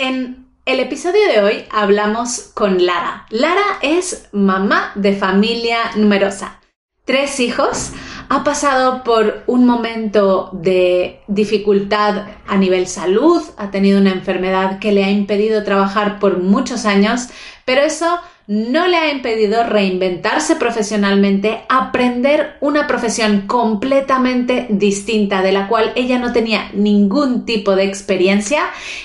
En el episodio de hoy hablamos con Lara. Lara es mamá de familia numerosa. Tres hijos. Ha pasado por un momento de dificultad a nivel salud, ha tenido una enfermedad que le ha impedido trabajar por muchos años, pero eso no le ha impedido reinventarse profesionalmente, aprender una profesión completamente distinta de la cual ella no tenía ningún tipo de experiencia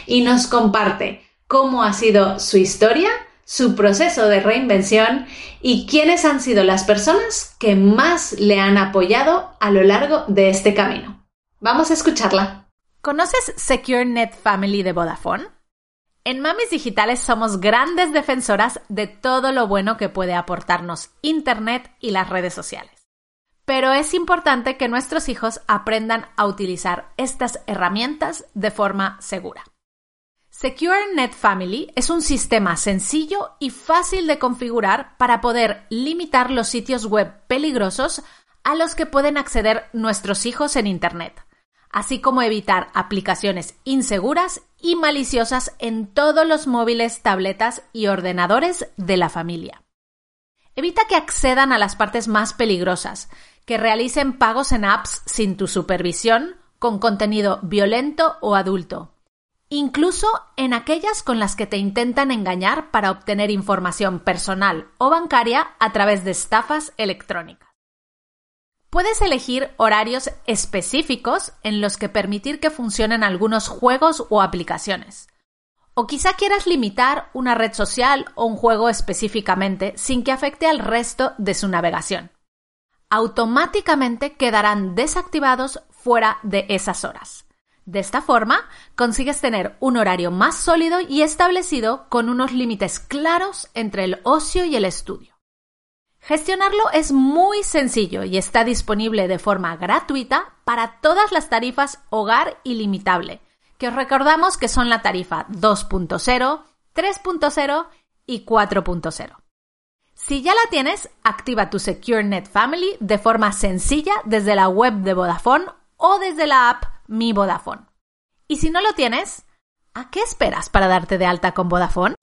y nos comparte cómo ha sido su historia, su proceso de reinvención y quiénes han sido las personas que más le han apoyado a lo largo de este camino. Vamos a escucharla. ¿Conoces Secure Net Family de Vodafone? En Mamis Digitales somos grandes defensoras de todo lo bueno que puede aportarnos Internet y las redes sociales. Pero es importante que nuestros hijos aprendan a utilizar estas herramientas de forma segura. Secure Family es un sistema sencillo y fácil de configurar para poder limitar los sitios web peligrosos a los que pueden acceder nuestros hijos en Internet así como evitar aplicaciones inseguras y maliciosas en todos los móviles, tabletas y ordenadores de la familia. Evita que accedan a las partes más peligrosas, que realicen pagos en apps sin tu supervisión, con contenido violento o adulto, incluso en aquellas con las que te intentan engañar para obtener información personal o bancaria a través de estafas electrónicas. Puedes elegir horarios específicos en los que permitir que funcionen algunos juegos o aplicaciones. O quizá quieras limitar una red social o un juego específicamente sin que afecte al resto de su navegación. Automáticamente quedarán desactivados fuera de esas horas. De esta forma, consigues tener un horario más sólido y establecido con unos límites claros entre el ocio y el estudio. Gestionarlo es muy sencillo y está disponible de forma gratuita para todas las tarifas hogar ilimitable, que os recordamos que son la tarifa 2.0, 3.0 y 4.0. Si ya la tienes, activa tu SecureNet Family de forma sencilla desde la web de Vodafone o desde la app Mi Vodafone. Y si no lo tienes, ¿a qué esperas para darte de alta con Vodafone?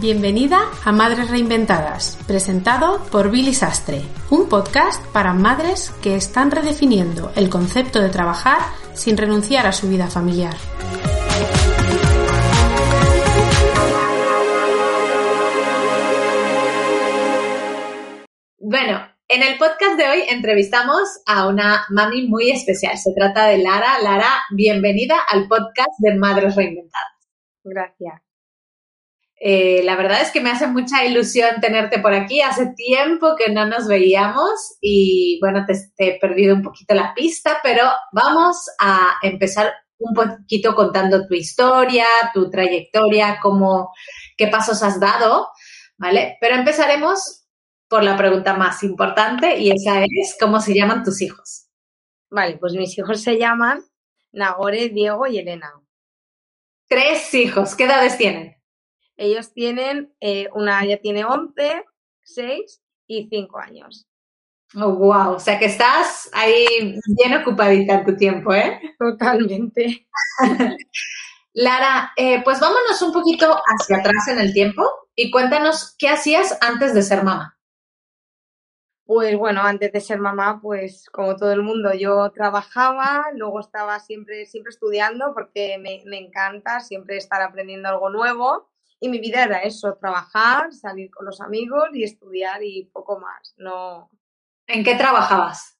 Bienvenida a Madres Reinventadas, presentado por Billy Sastre, un podcast para madres que están redefiniendo el concepto de trabajar sin renunciar a su vida familiar. Bueno, en el podcast de hoy entrevistamos a una mami muy especial. Se trata de Lara. Lara, bienvenida al podcast de Madres Reinventadas. Gracias. Eh, la verdad es que me hace mucha ilusión tenerte por aquí. Hace tiempo que no nos veíamos y bueno, te, he perdido un poquito la pista, pero vamos a empezar un poquito contando tu historia, tu trayectoria, cómo, qué pasos has dado, ¿vale? Pero empezaremos por la pregunta más importante y esa es, ¿cómo se llaman tus hijos? Vale, pues mis hijos se llaman Nagore, Diego y Elena. Tres hijos, ¿qué edades tienen? Ellos tienen, eh, una ya tiene 11, 6 y 5 años. Oh, wow, o sea que estás ahí bien ocupadita en tu tiempo, ¿eh? Totalmente. Lara, eh, pues vámonos un poquito hacia atrás en el tiempo y cuéntanos qué hacías antes de ser mamá. Pues bueno, antes de ser mamá, pues como todo el mundo, yo trabajaba, luego estaba siempre, siempre estudiando porque me, me encanta siempre estar aprendiendo algo nuevo y mi vida era eso, trabajar, salir con los amigos y estudiar y poco más. No. ¿En qué trabajabas?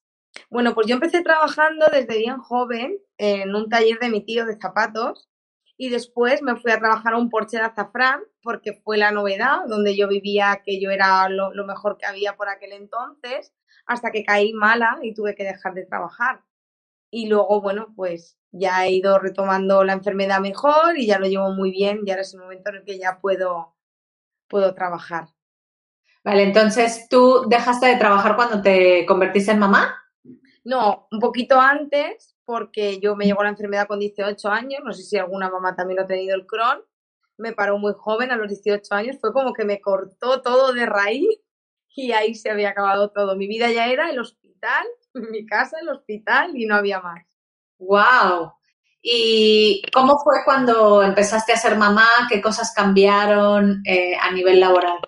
Bueno, pues yo empecé trabajando desde bien joven en un taller de mi tío de zapatos y después me fui a trabajar a un porche de azafrán porque fue la novedad, donde yo vivía que yo era lo, lo mejor que había por aquel entonces, hasta que caí mala y tuve que dejar de trabajar. Y luego, bueno, pues ya he ido retomando la enfermedad mejor y ya lo llevo muy bien y ahora es el momento en el que ya puedo, puedo trabajar. Vale, entonces, ¿tú dejaste de trabajar cuando te convertiste en mamá? No, un poquito antes, porque yo me llegó la enfermedad con 18 años, no sé si alguna mamá también lo ha tenido el Crohn, me paró muy joven a los 18 años, fue como que me cortó todo de raíz y ahí se había acabado todo. Mi vida ya era el hospital, mi casa, el hospital y no había más. ¡Wow! ¿Y cómo fue cuando empezaste a ser mamá? ¿Qué cosas cambiaron eh, a nivel laboral?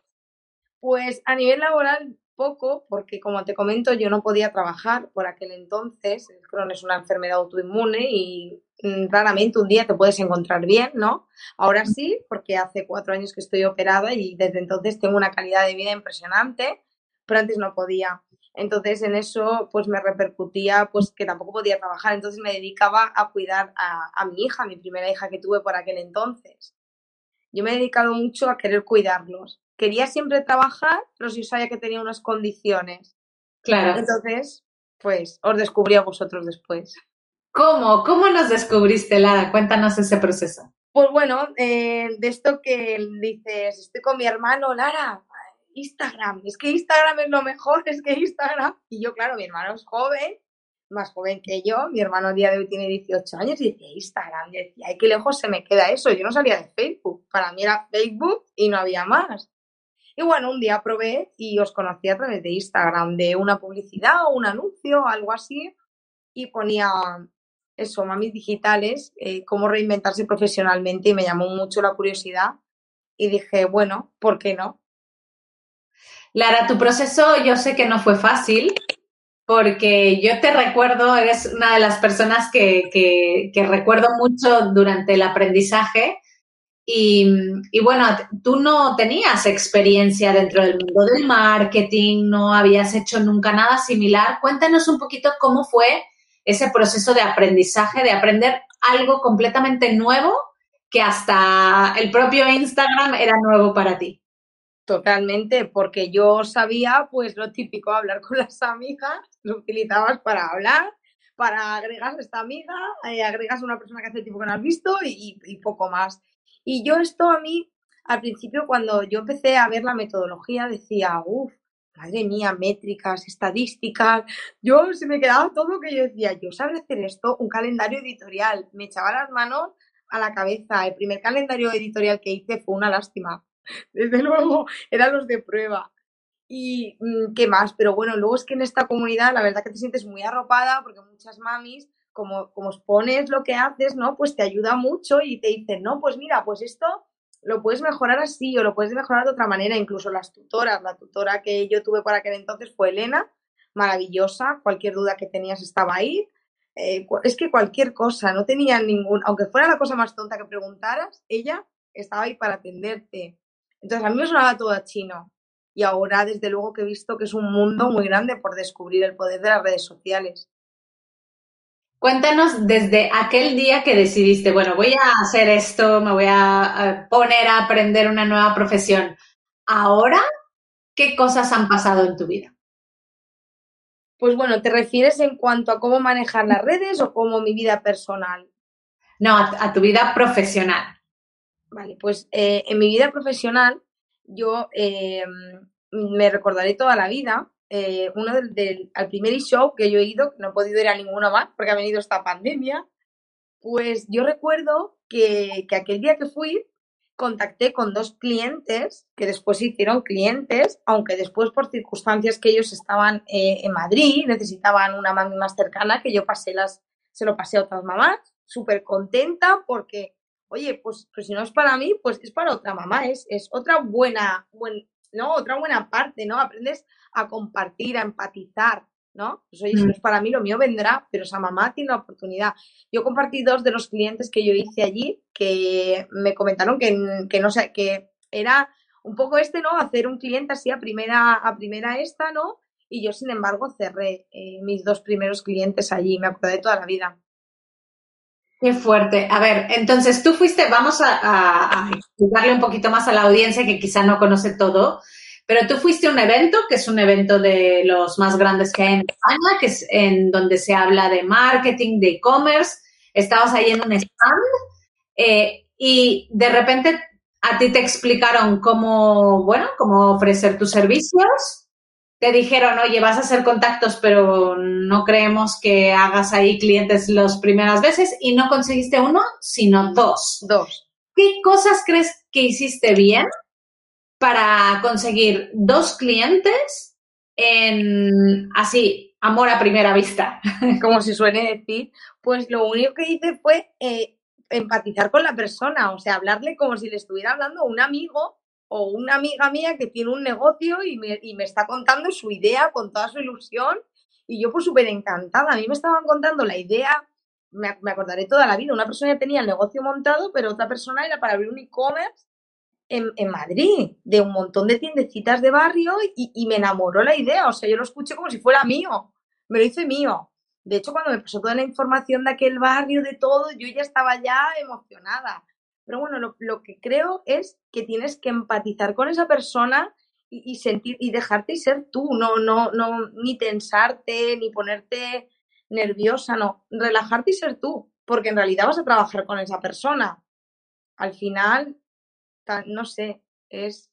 Pues a nivel laboral poco, porque como te comento, yo no podía trabajar por aquel entonces. El Crohn es una enfermedad autoinmune y mm, raramente un día te puedes encontrar bien, ¿no? Ahora sí, porque hace cuatro años que estoy operada y desde entonces tengo una calidad de vida impresionante, pero antes no podía. Entonces en eso pues me repercutía pues que tampoco podía trabajar, entonces me dedicaba a cuidar a, a mi hija, mi primera hija que tuve por aquel entonces. Yo me he dedicado mucho a querer cuidarlos. Quería siempre trabajar, pero sí sabía que tenía unas condiciones. Claro. Entonces, pues os descubrí a vosotros después. ¿Cómo? ¿Cómo nos descubriste, Lara? Cuéntanos ese proceso. Pues bueno, eh, de esto que dices, estoy con mi hermano, Lara, Instagram, es que Instagram es lo mejor, es que Instagram. Y yo, claro, mi hermano es joven, más joven que yo, mi hermano día de hoy tiene 18 años y decía Instagram, y decía, ay, qué lejos se me queda eso, yo no salía de Facebook, para mí era Facebook y no había más. Y bueno, un día probé y os conocí a través de Instagram, de una publicidad o un anuncio, algo así, y ponía eso, mamis digitales, eh, cómo reinventarse profesionalmente y me llamó mucho la curiosidad y dije, bueno, ¿por qué no? Lara, tu proceso yo sé que no fue fácil, porque yo te recuerdo, eres una de las personas que, que, recuerdo mucho durante el aprendizaje. Y, y, bueno, tú no tenías experiencia dentro del mundo del marketing, no habías hecho nunca nada similar. Cuéntanos un poquito cómo fue ese proceso de aprendizaje, de aprender algo completamente nuevo que hasta el propio Instagram era nuevo para ti. Totalmente, porque yo sabía pues lo típico, hablar con las amigas, lo utilizabas para hablar, para agregar esta amiga, eh, agregas una persona que hace tiempo que no has visto y, poco más. Y yo esto a mí, al principio cuando yo empecé a ver la metodología, decía, uff, madre mía, métricas, estadísticas, yo se me quedaba todo que yo decía, yo sabía hacer esto, un calendario editorial, me echaba las manos a la cabeza, el primer calendario editorial que hice fue una lástima desde luego, eran los de prueba. Y mm, qué más, pero bueno, luego es que en esta comunidad la verdad que te sientes muy arropada porque muchas mamis, como, como expones lo que haces, ¿no? Pues te ayuda mucho y te dicen, no, pues mira, pues esto lo puedes mejorar así o lo puedes mejorar de otra manera. Incluso las tutoras, la tutora que yo tuve para aquel entonces fue Elena, maravillosa, cualquier duda que tenías estaba ahí. Eh, es que cualquier cosa, no tenía ningún, aunque fuera la cosa más tonta que preguntaras, ella estaba ahí para atenderte. Entonces a mí me sonaba todo a chino. Y ahora, desde luego, que he visto que es un mundo muy grande por descubrir el poder de las redes sociales. Cuéntanos desde aquel día que decidiste, bueno, voy a hacer esto, me voy a poner a aprender una nueva profesión. Ahora, ¿qué cosas han pasado en tu vida? Pues bueno, ¿te refieres en cuanto a cómo manejar las redes o como mi vida personal? No, a, tu vida profesional. Vale, pues eh, en mi vida profesional yo eh, me recordaré toda la vida. Eh, uno del, al primer show que yo he ido, no he podido ir a ninguno más porque ha venido esta pandemia, pues yo recuerdo que, que aquel día que fui contacté con dos clientes que después se hicieron clientes, aunque después por circunstancias que ellos estaban en Madrid, necesitaban una mami más cercana, que yo pasé las, se lo pasé a otras mamás, súper contenta porque oye, pues, pues, si no es para mí, pues es para otra mamá, es, es otra buena, buen, ¿no? Otra buena parte, ¿no? Aprendes a compartir, a empatizar, ¿no? Pues oye, si no es para mí, lo mío vendrá, pero esa mamá tiene la oportunidad. Yo compartí dos de los clientes que yo hice allí que me comentaron que, que no sé, que era un poco este, ¿no? Hacer un cliente así a primera, a primera esta, ¿no? Y yo, sin embargo, cerré eh, mis dos primeros clientes allí, me acordé de toda la vida. Qué fuerte. A ver, entonces tú fuiste, vamos a, explicarle un poquito más a la audiencia que quizá no conoce todo, pero tú fuiste a un evento, que es un evento de los más grandes que hay en España, que es en donde se habla de marketing, de e-commerce. Estabas ahí en un stand eh, y de repente a ti te explicaron cómo, bueno, cómo ofrecer tus servicios te dijeron, oye, vas a hacer contactos, pero no creemos que hagas ahí clientes las primeras veces y no conseguiste uno, sino dos. Dos. ¿Qué cosas crees que hiciste bien para conseguir dos clientes en así amor a primera vista. Como se suele decir, pues lo único que hice fue eh, empatizar con la persona, o sea, hablarle como si le estuviera hablando a un amigo o una amiga mía que tiene un negocio y me, y me está contando su idea con toda su ilusión y yo pues súper encantada. A mí me estaban contando la idea, me, me, acordaré toda la vida, una persona ya tenía el negocio montado, pero otra persona era para abrir un e-commerce en, en, Madrid, de un montón de tiendecitas de barrio y, y, me enamoró la idea, o sea, yo lo escuché como si fuera mío, me lo hice mío. De hecho, cuando me pasó toda la información de aquel barrio, de todo, yo ya estaba ya emocionada. Pero bueno, lo, lo que creo es que tienes que empatizar con esa persona y, y, sentir y dejarte y ser tú, no, no, no, ni tensarte, ni ponerte nerviosa, no, relajarte y ser tú, porque en realidad vas a trabajar con esa persona. Al final, no sé, es,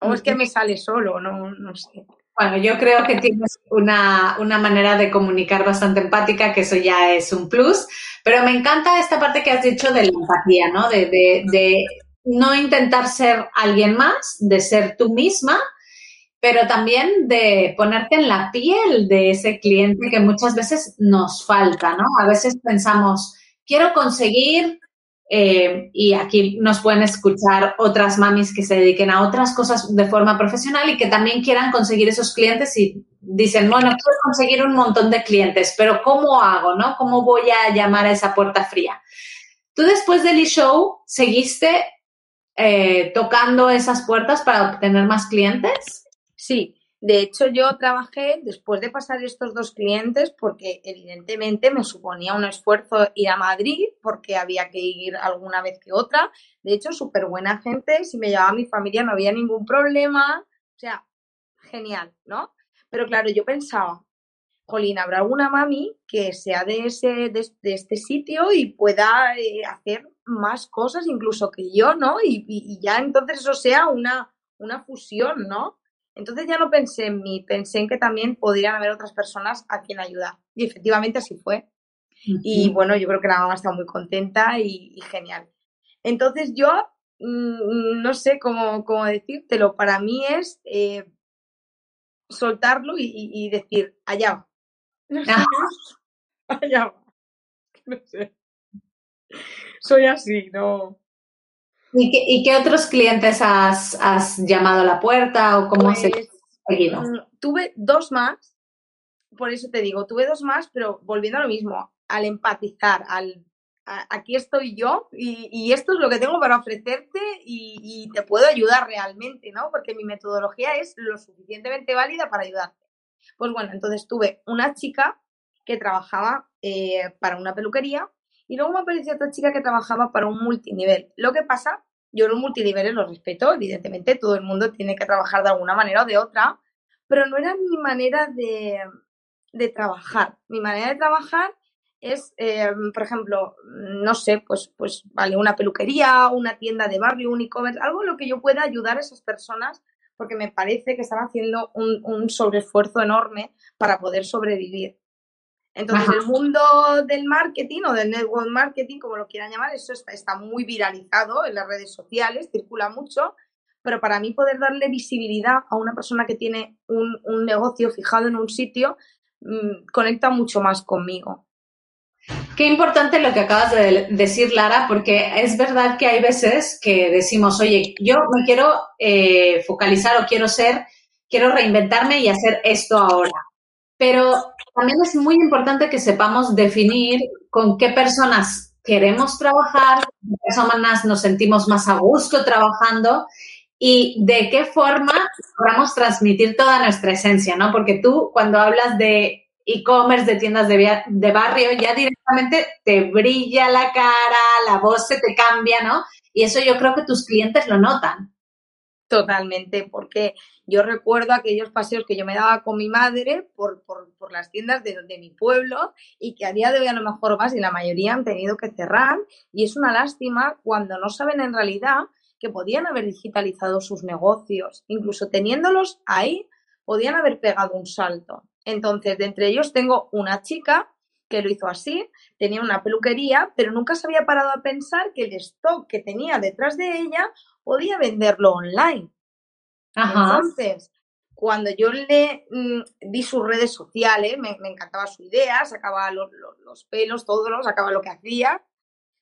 o es que me sale solo, no, no sé. Bueno, yo creo que tienes una, una, manera de comunicar bastante empática, que eso ya es un plus, pero me encanta esta parte que has dicho de la empatía, ¿no? De, de, de no intentar ser alguien más, de ser tú misma, pero también de ponerte en la piel de ese cliente que muchas veces nos falta, ¿no? A veces pensamos, quiero conseguir eh, y aquí nos pueden escuchar otras mamis que se dediquen a otras cosas de forma profesional y que también quieran conseguir esos clientes y dicen, bueno, quiero conseguir un montón de clientes, pero ¿cómo hago, no? ¿Cómo voy a llamar a esa puerta fría? Tú después del e-show seguiste eh, tocando esas puertas para obtener más clientes? Sí, de hecho, yo trabajé después de pasar estos dos clientes porque evidentemente me suponía un esfuerzo ir a Madrid porque había que ir alguna vez que otra. De hecho, súper buena gente, si me llevaba mi familia no había ningún problema. O sea, genial, ¿no? Pero claro, yo pensaba, Jolín, ¿habrá alguna mami que sea de, ese, de, este sitio y pueda eh, hacer más cosas incluso que yo, ¿no? Y, y, y ya entonces eso sea una, una fusión, ¿no? Entonces ya no pensé en mí, pensé en que también podrían haber otras personas a quien ayudar. Y efectivamente así fue. Uh -huh. Y bueno, yo creo que la mamá está muy contenta y, y genial. Entonces yo mmm, no sé cómo, cómo, decírtelo, para mí es eh, soltarlo y, y, y, decir, allá va. No sé, allá va. No sé. Soy así, no. ¿Y qué, ¿Y qué, otros clientes has, has, llamado a la puerta o cómo pues, has seguido? Tuve dos más, por eso te digo, tuve dos más, pero volviendo a lo mismo, al empatizar, al a, aquí estoy yo y, y, esto es lo que tengo para ofrecerte y, y, te puedo ayudar realmente, ¿no? Porque mi metodología es lo suficientemente válida para ayudarte. Pues bueno, entonces tuve una chica que trabajaba eh, para una peluquería y luego me apareció otra chica que trabajaba para un multinivel. Lo que pasa, yo los multiniveles los respeto, evidentemente todo el mundo tiene que trabajar de alguna manera o de otra, pero no era mi manera de, de trabajar. Mi manera de trabajar es, eh, por ejemplo, no sé, pues, pues, vale, una peluquería, una tienda de barrio, un e-commerce, algo en lo que yo pueda ayudar a esas personas porque me parece que están haciendo un, un sobreesfuerzo enorme para poder sobrevivir. Entonces, Ajá. el mundo del marketing o del network marketing, como lo quieran llamar, eso está, está, muy viralizado en las redes sociales, circula mucho, pero para mí poder darle visibilidad a una persona que tiene un, un negocio fijado en un sitio, mmm, conecta mucho más conmigo. Qué importante lo que acabas de decir, Lara, porque es verdad que hay veces que decimos, oye, yo me quiero eh, focalizar o quiero ser, quiero reinventarme y hacer esto ahora. Pero también es muy importante que sepamos definir con qué personas queremos trabajar, qué personas nos sentimos más a gusto trabajando y de qué forma podamos transmitir toda nuestra esencia, ¿no? Porque tú cuando hablas de e-commerce, de tiendas de, de, barrio, ya directamente te brilla la cara, la voz se te cambia, ¿no? Y eso yo creo que tus clientes lo notan. Totalmente, porque yo recuerdo aquellos paseos que yo me daba con mi madre por, por, por las tiendas de, de, mi pueblo y que a día de hoy a lo mejor más y la mayoría han tenido que cerrar y es una lástima cuando no saben en realidad que podían haber digitalizado sus negocios, incluso teniéndolos ahí, podían haber pegado un salto. Entonces, de entre ellos tengo una chica que lo hizo así, tenía una peluquería, pero nunca se había parado a pensar que el stock que tenía detrás de ella podía venderlo online. Ajá. Entonces, cuando yo le mm, vi sus redes sociales, me, encantaba su idea, sacaba los, los, pelos, todo, lo sacaba lo que hacía,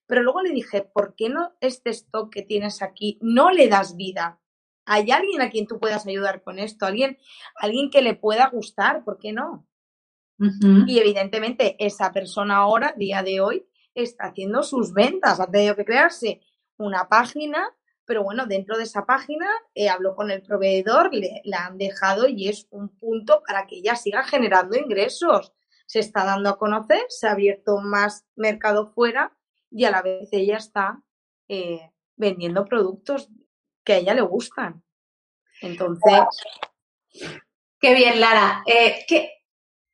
pero luego le dije, ¿por qué no este stock que tienes aquí no le das vida? ¿Hay alguien a quien tú puedas ayudar con esto? ¿Alguien, alguien que le pueda gustar? ¿Por qué no? Y evidentemente esa persona ahora, día de hoy, está haciendo sus ventas. Ha tenido que crearse una página, pero bueno, dentro de esa página eh, habló con el proveedor, le, la han dejado y es un punto para que ella siga generando ingresos. Se está dando a conocer, se ha abierto más mercado fuera y a la vez ella está eh, vendiendo productos que a ella le gustan. Entonces. Qué bien, Lara. Eh,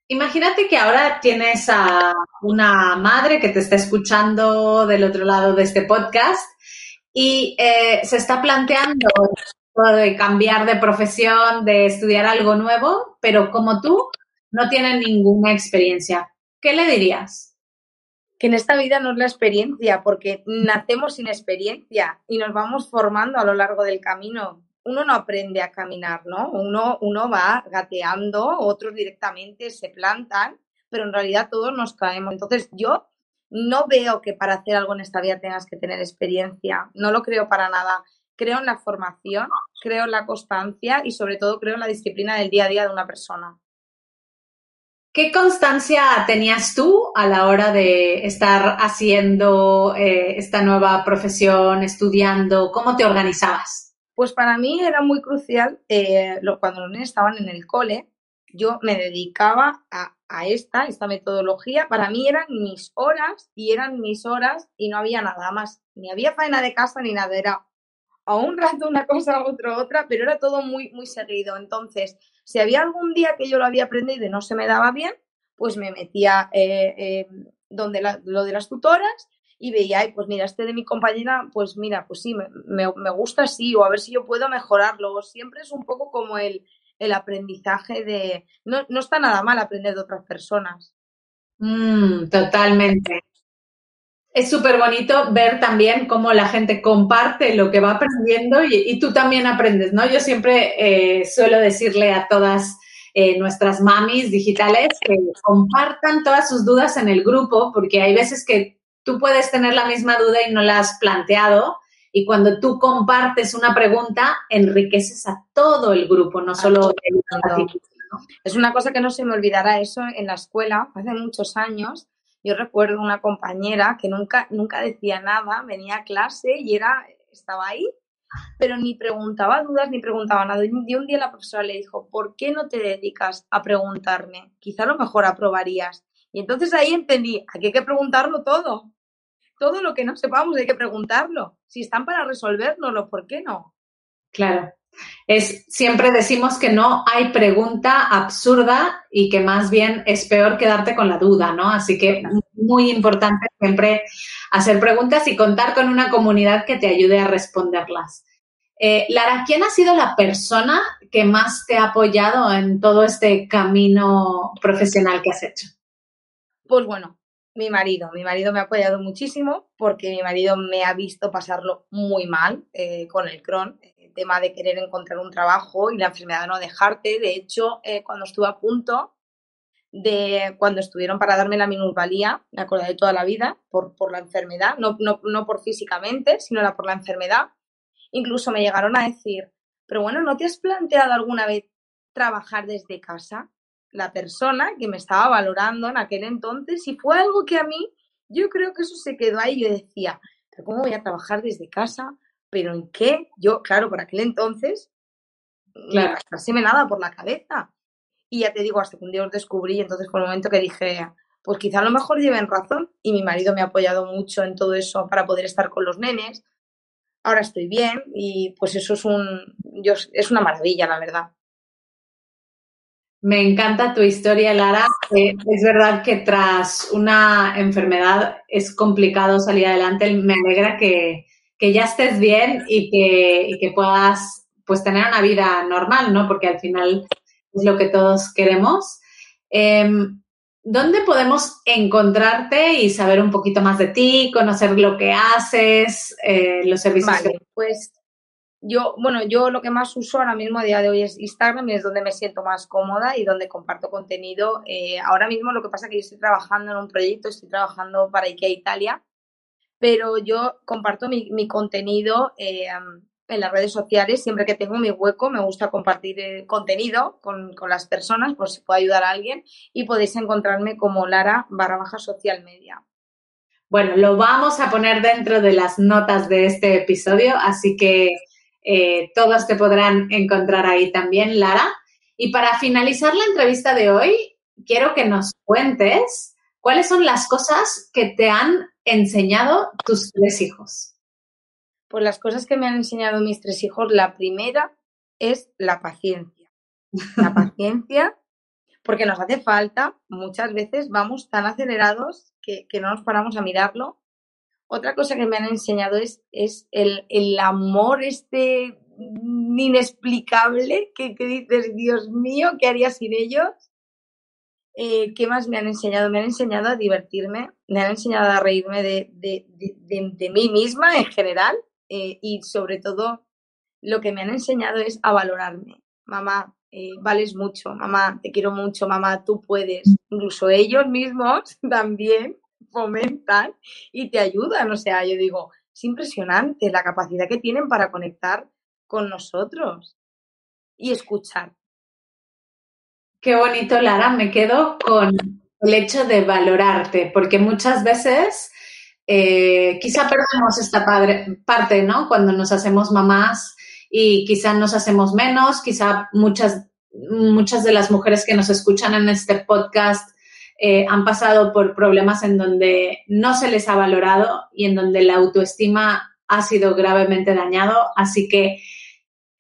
imagínate que ahora tienes a una madre que te está escuchando del otro lado de este podcast y eh, se está planteando cambiar de profesión, de estudiar algo nuevo, pero como tú no tiene ninguna experiencia. ¿Qué le dirías? que en esta vida no es la experiencia, porque nacemos sin experiencia y nos vamos formando a lo largo del camino. Uno no aprende a caminar, ¿no? Uno, uno va gateando, otros directamente se plantan, pero en realidad todos nos caemos. Entonces yo no veo que para hacer algo en esta vida tengas que tener experiencia, no lo creo para nada. Creo en la formación, creo en la constancia y sobre todo creo en la disciplina del día a día de una persona. ¿Qué constancia tenías tú a la hora de estar haciendo eh, esta nueva profesión, estudiando? ¿Cómo te organizabas? Pues para mí era muy crucial, eh, cuando los niños estaban en el cole, yo me dedicaba a, a, esta, esta metodología. Para mí eran mis horas y eran mis horas y no había nada más. Ni había faena de casa ni nada. Era a un rato una cosa, a otro otra, pero era todo muy, muy seguido. Entonces, si había algún día que yo lo había aprendido y no se me daba bien, pues me metía eh, eh, donde lo de las tutoras y veía, pues mira, este de mi compañera, pues mira, pues sí, me, me, gusta así, o a ver si yo puedo mejorarlo. Siempre es un poco como el, el aprendizaje de... No, no, está nada mal aprender de otras personas. Mm, totalmente es súper bonito ver también cómo la gente comparte lo que va aprendiendo y, tú también aprendes, ¿no? Yo siempre eh, suelo decirle a todas eh, nuestras mamis digitales que compartan todas sus dudas en el grupo, porque hay veces que tú puedes tener la misma duda y no la has planteado. Y cuando tú compartes una pregunta, enriqueces a todo el grupo, no solo el Es una cosa que no se me olvidará eso en la escuela, hace muchos años yo recuerdo una compañera que nunca, nunca decía nada, venía a clase y era, estaba ahí, pero ni preguntaba dudas ni preguntaba nada. Y un día la profesora le dijo, ¿por qué no te dedicas a preguntarme? Quizá a lo mejor aprobarías. Y entonces ahí entendí, aquí hay que preguntarlo todo. Todo lo que no sepamos hay que preguntarlo. Si están para resolvernoslo, ¿por qué no? Claro. Es, siempre decimos que no hay pregunta absurda y que más bien es peor quedarte con la duda, ¿no? Así que muy importante siempre hacer preguntas y contar con una comunidad que te ayude a responderlas. Eh, Lara, ¿quién ha sido la persona que más te ha apoyado en todo este camino profesional que has hecho? Pues bueno, mi marido. Mi marido me ha apoyado muchísimo porque mi marido me ha visto pasarlo muy mal eh, con el Crohn tema de querer encontrar un trabajo y la enfermedad de no dejarte. De hecho, eh, cuando estuve a punto de cuando estuvieron para darme la minusvalía, me acordaré toda la vida, por, por la enfermedad, no, no, no por físicamente, sino era por la enfermedad. Incluso me llegaron a decir, pero bueno, ¿no te has planteado alguna vez trabajar desde casa? La persona que me estaba valorando en aquel entonces, y fue algo que a mí, yo creo que eso se quedó ahí. Yo decía, ¿pero cómo voy a trabajar desde casa? pero ¿en qué? Yo, claro, por aquel entonces, claro. me nada por la cabeza. Y ya te digo, hasta que un día os descubrí, entonces fue el momento que dije, pues quizá a lo mejor lleven razón. Y mi marido me ha apoyado mucho en todo eso para poder estar con los nenes. Ahora estoy bien y pues eso es un, yo, es una maravilla, la verdad. Me encanta tu historia, Lara. Eh, es verdad que tras una enfermedad es complicado salir adelante. Me alegra que, que ya estés bien y que, que puedas pues tener una vida normal, ¿no? Porque al final es lo que todos queremos. Em, ¿Dónde podemos encontrarte y saber un poquito más de ti, conocer lo que haces, eh, los servicios? Vale, pues yo, bueno, yo lo que más uso ahora mismo a día de hoy es Instagram y es donde me siento más cómoda y donde comparto contenido. Eh, ahora mismo lo que pasa es que yo estoy trabajando en un proyecto, estoy trabajando para IKEA Italia, pero yo comparto mi, contenido eh, en las redes sociales. Siempre que tengo mi hueco, me gusta compartir eh, contenido con, con, las personas por si puedo ayudar a alguien y podéis encontrarme como Lara barra baja social media. Bueno, lo vamos a poner dentro de las notas de este episodio, así que eh, todos te podrán encontrar ahí también, Lara. Y para finalizar la entrevista de hoy, quiero que nos cuentes cuáles son las cosas que te han enseñado tus tres hijos. Pues las cosas que me han enseñado mis tres hijos, la primera es la paciencia. La paciencia, porque nos hace falta, muchas veces vamos tan acelerados que, que no nos paramos a mirarlo otra cosa que me han enseñado es, el, amor este inexplicable que, que, dices, Dios mío, ¿qué haría sin ellos? Eh, ¿Qué más me han enseñado? Me han enseñado a divertirme, me han enseñado a reírme de mí misma en general eh, y sobre todo lo que me han enseñado es a valorarme. Mamá, eh, vales mucho, mamá, te quiero mucho, mamá, tú puedes. Incluso ellos mismos también fomentan y te ayudan. O sea, yo digo, es impresionante la capacidad que tienen para conectar con nosotros y escuchar. Qué bonito, Lara. Me quedo con el hecho de valorarte, porque muchas veces eh, quizá perdemos esta padre, parte, ¿no? Cuando nos hacemos mamás y quizá nos hacemos menos, quizá muchas, muchas de las mujeres que nos escuchan en este podcast eh, han pasado por problemas en donde no se les ha valorado y en donde la autoestima ha sido gravemente dañado. Así que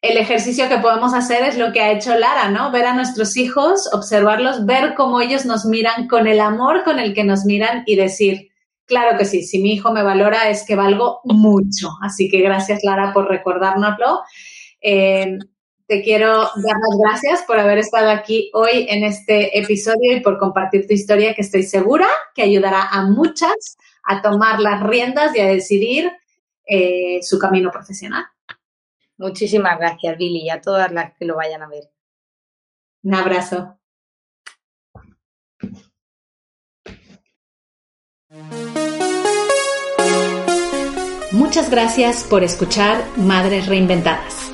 el ejercicio que podemos hacer es lo que ha hecho Lara, ¿no? Ver a nuestros hijos, observarlos, ver cómo ellos nos miran con el amor con el que nos miran y decir, claro que sí, si mi hijo me valora es que valgo mucho. Así que gracias Lara por recordárnoslo. Eh, te quiero dar las gracias por haber estado aquí hoy en este episodio y por compartir tu historia que estoy segura que ayudará a muchas a tomar las riendas y a decidir eh, su camino profesional. Muchísimas gracias, Billy, y a todas las que lo vayan a ver. Un abrazo. Muchas gracias por escuchar Madres Reinventadas.